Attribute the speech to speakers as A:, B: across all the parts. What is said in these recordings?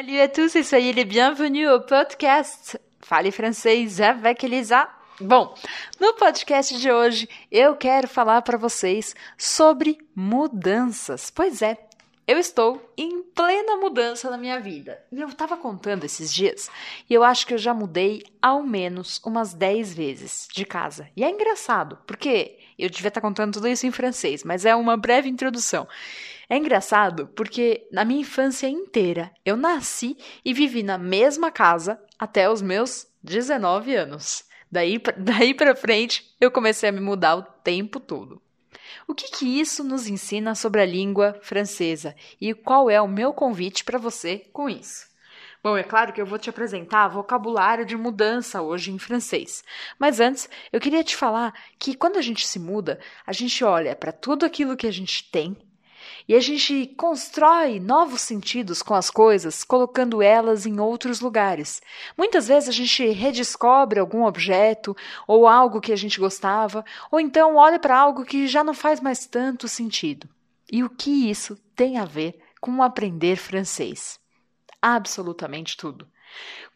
A: Salut à tous et soyez les bienvenus au podcast Fale Francês avec Elisa. Bom, no podcast de hoje eu quero falar para vocês sobre mudanças. Pois é, eu estou em plena mudança na minha vida. Eu estava contando esses dias e eu acho que eu já mudei ao menos umas 10 vezes de casa. E é engraçado, porque eu devia estar contando tudo isso em francês, mas é uma breve introdução. É engraçado porque na minha infância inteira eu nasci e vivi na mesma casa até os meus 19 anos. Daí, daí para frente eu comecei a me mudar o tempo todo. O que, que isso nos ensina sobre a língua francesa e qual é o meu convite para você com isso? Bom, é claro que eu vou te apresentar vocabulário de mudança hoje em francês. Mas antes, eu queria te falar que quando a gente se muda, a gente olha para tudo aquilo que a gente tem e a gente constrói novos sentidos com as coisas, colocando elas em outros lugares. Muitas vezes a gente redescobre algum objeto ou algo que a gente gostava, ou então olha para algo que já não faz mais tanto sentido. E o que isso tem a ver com aprender francês? Absolutamente tudo.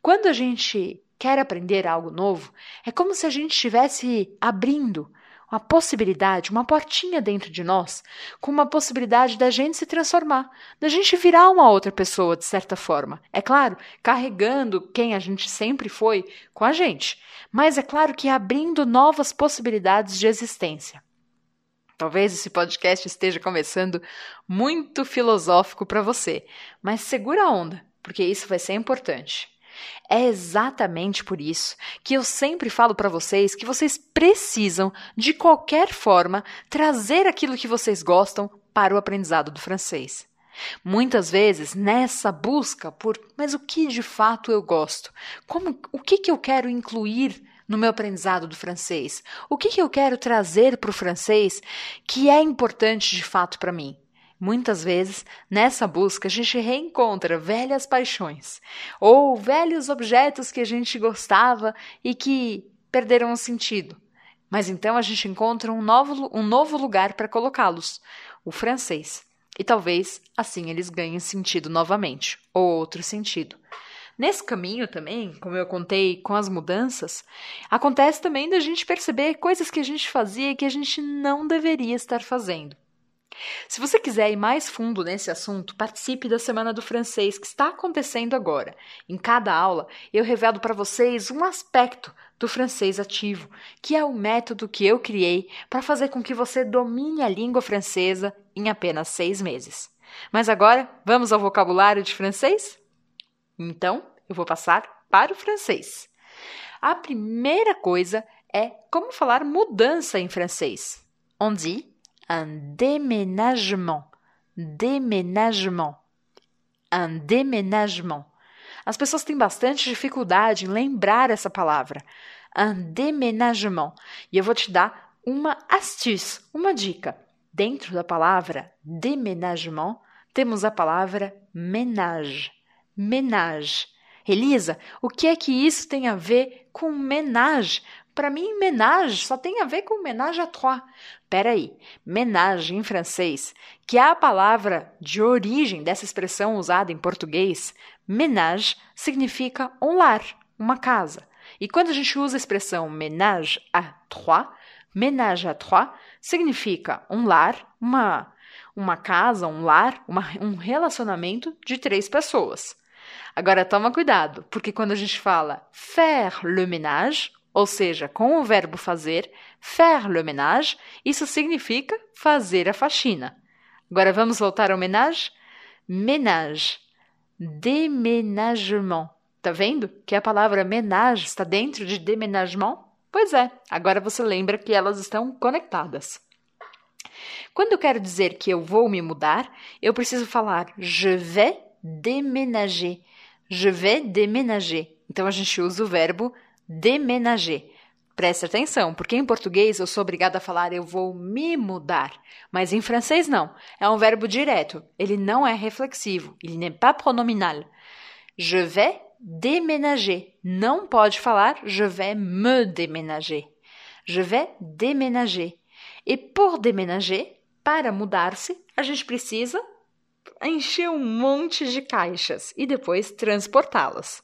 A: Quando a gente quer aprender algo novo, é como se a gente estivesse abrindo uma possibilidade, uma portinha dentro de nós, com uma possibilidade da gente se transformar, da gente virar uma outra pessoa, de certa forma. É claro, carregando quem a gente sempre foi com a gente, mas é claro que abrindo novas possibilidades de existência. Talvez esse podcast esteja começando muito filosófico para você, mas segura a onda, porque isso vai ser importante. É exatamente por isso que eu sempre falo para vocês que vocês precisam, de qualquer forma, trazer aquilo que vocês gostam para o aprendizado do francês. Muitas vezes, nessa busca por, mas o que de fato eu gosto? Como, o que, que eu quero incluir no meu aprendizado do francês? O que, que eu quero trazer para o francês que é importante de fato para mim? Muitas vezes, nessa busca, a gente reencontra velhas paixões ou velhos objetos que a gente gostava e que perderam o sentido. Mas então a gente encontra um novo, um novo lugar para colocá-los, o francês. E talvez assim eles ganhem sentido novamente, ou outro sentido. Nesse caminho também, como eu contei com as mudanças, acontece também da gente perceber coisas que a gente fazia e que a gente não deveria estar fazendo. Se você quiser ir mais fundo nesse assunto, participe da Semana do Francês que está acontecendo agora. Em cada aula, eu revelo para vocês um aspecto do francês ativo, que é o método que eu criei para fazer com que você domine a língua francesa em apenas seis meses. Mas agora, vamos ao vocabulário de francês? Então, eu vou passar para o francês. A primeira coisa é como falar mudança em francês. On dit un déménagement. Déménagement. Un déménagement. As pessoas têm bastante dificuldade em lembrar essa palavra. Un déménagement. E eu vou te dar uma astuce, uma dica. Dentro da palavra déménagement, temos a palavra ménage. Ménage. Elisa, o que é que isso tem a ver com ménage? Para mim, ménage só tem a ver com ménage à trois. Peraí, ménage em francês, que é a palavra de origem dessa expressão usada em português, ménage significa um lar, uma casa. E quando a gente usa a expressão ménage à trois, ménage à trois significa um lar, uma, uma casa, um lar, uma, um relacionamento de três pessoas. Agora toma cuidado, porque quando a gente fala faire le ménage, ou seja, com o verbo fazer, faire le ménage, isso significa fazer a faxina. Agora vamos voltar ao ménage? Ménage, déménagement. Tá vendo que a palavra ménage está dentro de déménagement? Pois é, agora você lembra que elas estão conectadas. Quando eu quero dizer que eu vou me mudar, eu preciso falar je vais déménager. Je vais déménager. Então a gente usa o verbo déménager. Preste atenção, porque em português eu sou obrigada a falar eu vou me mudar, mas em francês não. É um verbo direto, ele não é reflexivo, il n'est pas pronominal. Je vais déménager. Não pode falar je vais me déménager. Je vais déménager. E por déménager, para mudar-se, a gente precisa encher um monte de caixas e depois transportá-las.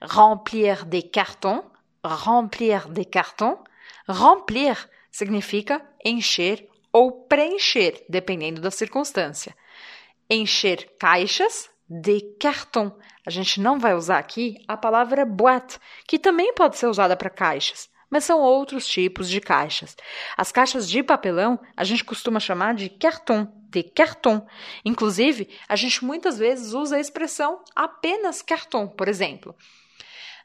A: Remplir des cartons, remplir des cartons. Remplir significa encher ou preencher, dependendo da circunstância. Encher caixas de cartão. A gente não vai usar aqui a palavra boîte, que também pode ser usada para caixas, mas são outros tipos de caixas. As caixas de papelão a gente costuma chamar de carton, de carton. Inclusive, a gente muitas vezes usa a expressão apenas carton, por exemplo.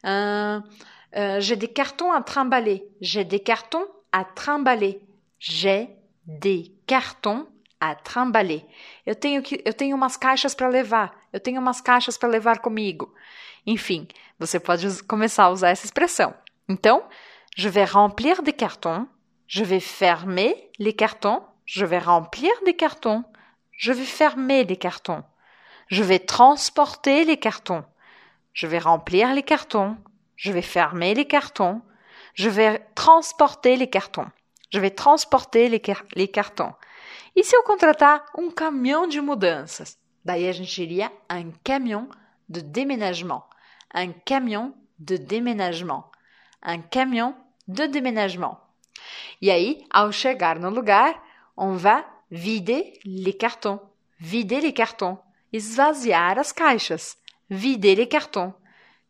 A: Uh, uh, j'ai des cartons à trimballer. J'ai des cartons à trimballer. J'ai des cartons à trimballer. Eu tenho que eu tenho umas caixas para levar. Eu tenho umas caixas para levar comigo. Enfim, você pode começar a usar essa expressão. Então, je vais remplir des cartons, je vais fermer les cartons, je vais remplir des cartons, je vais fermer les cartons, je vais transporter les cartons, je vais remplir les cartons, je vais fermer les cartons, je vais transporter les cartons, je vais transporter les, car les cartons. E se eu contratar um caminhão de mudanças? Daí a gente un camion de déménagement. Un camion de déménagement. Un camion de déménagement. E aí, ao chegar no lugar, on va vider les cartons. Vider les cartons. Esvaziar as caixas. Vider les cartons.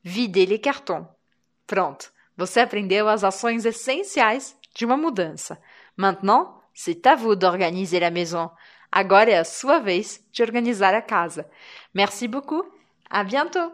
A: Vider les cartons. Pronto. Você aprendeu as ações essenciais de uma mudança. Maintenant, c'est à vous d'organiser la maison. Agora é a sua vez de organizar a casa. Merci beaucoup. À bientôt.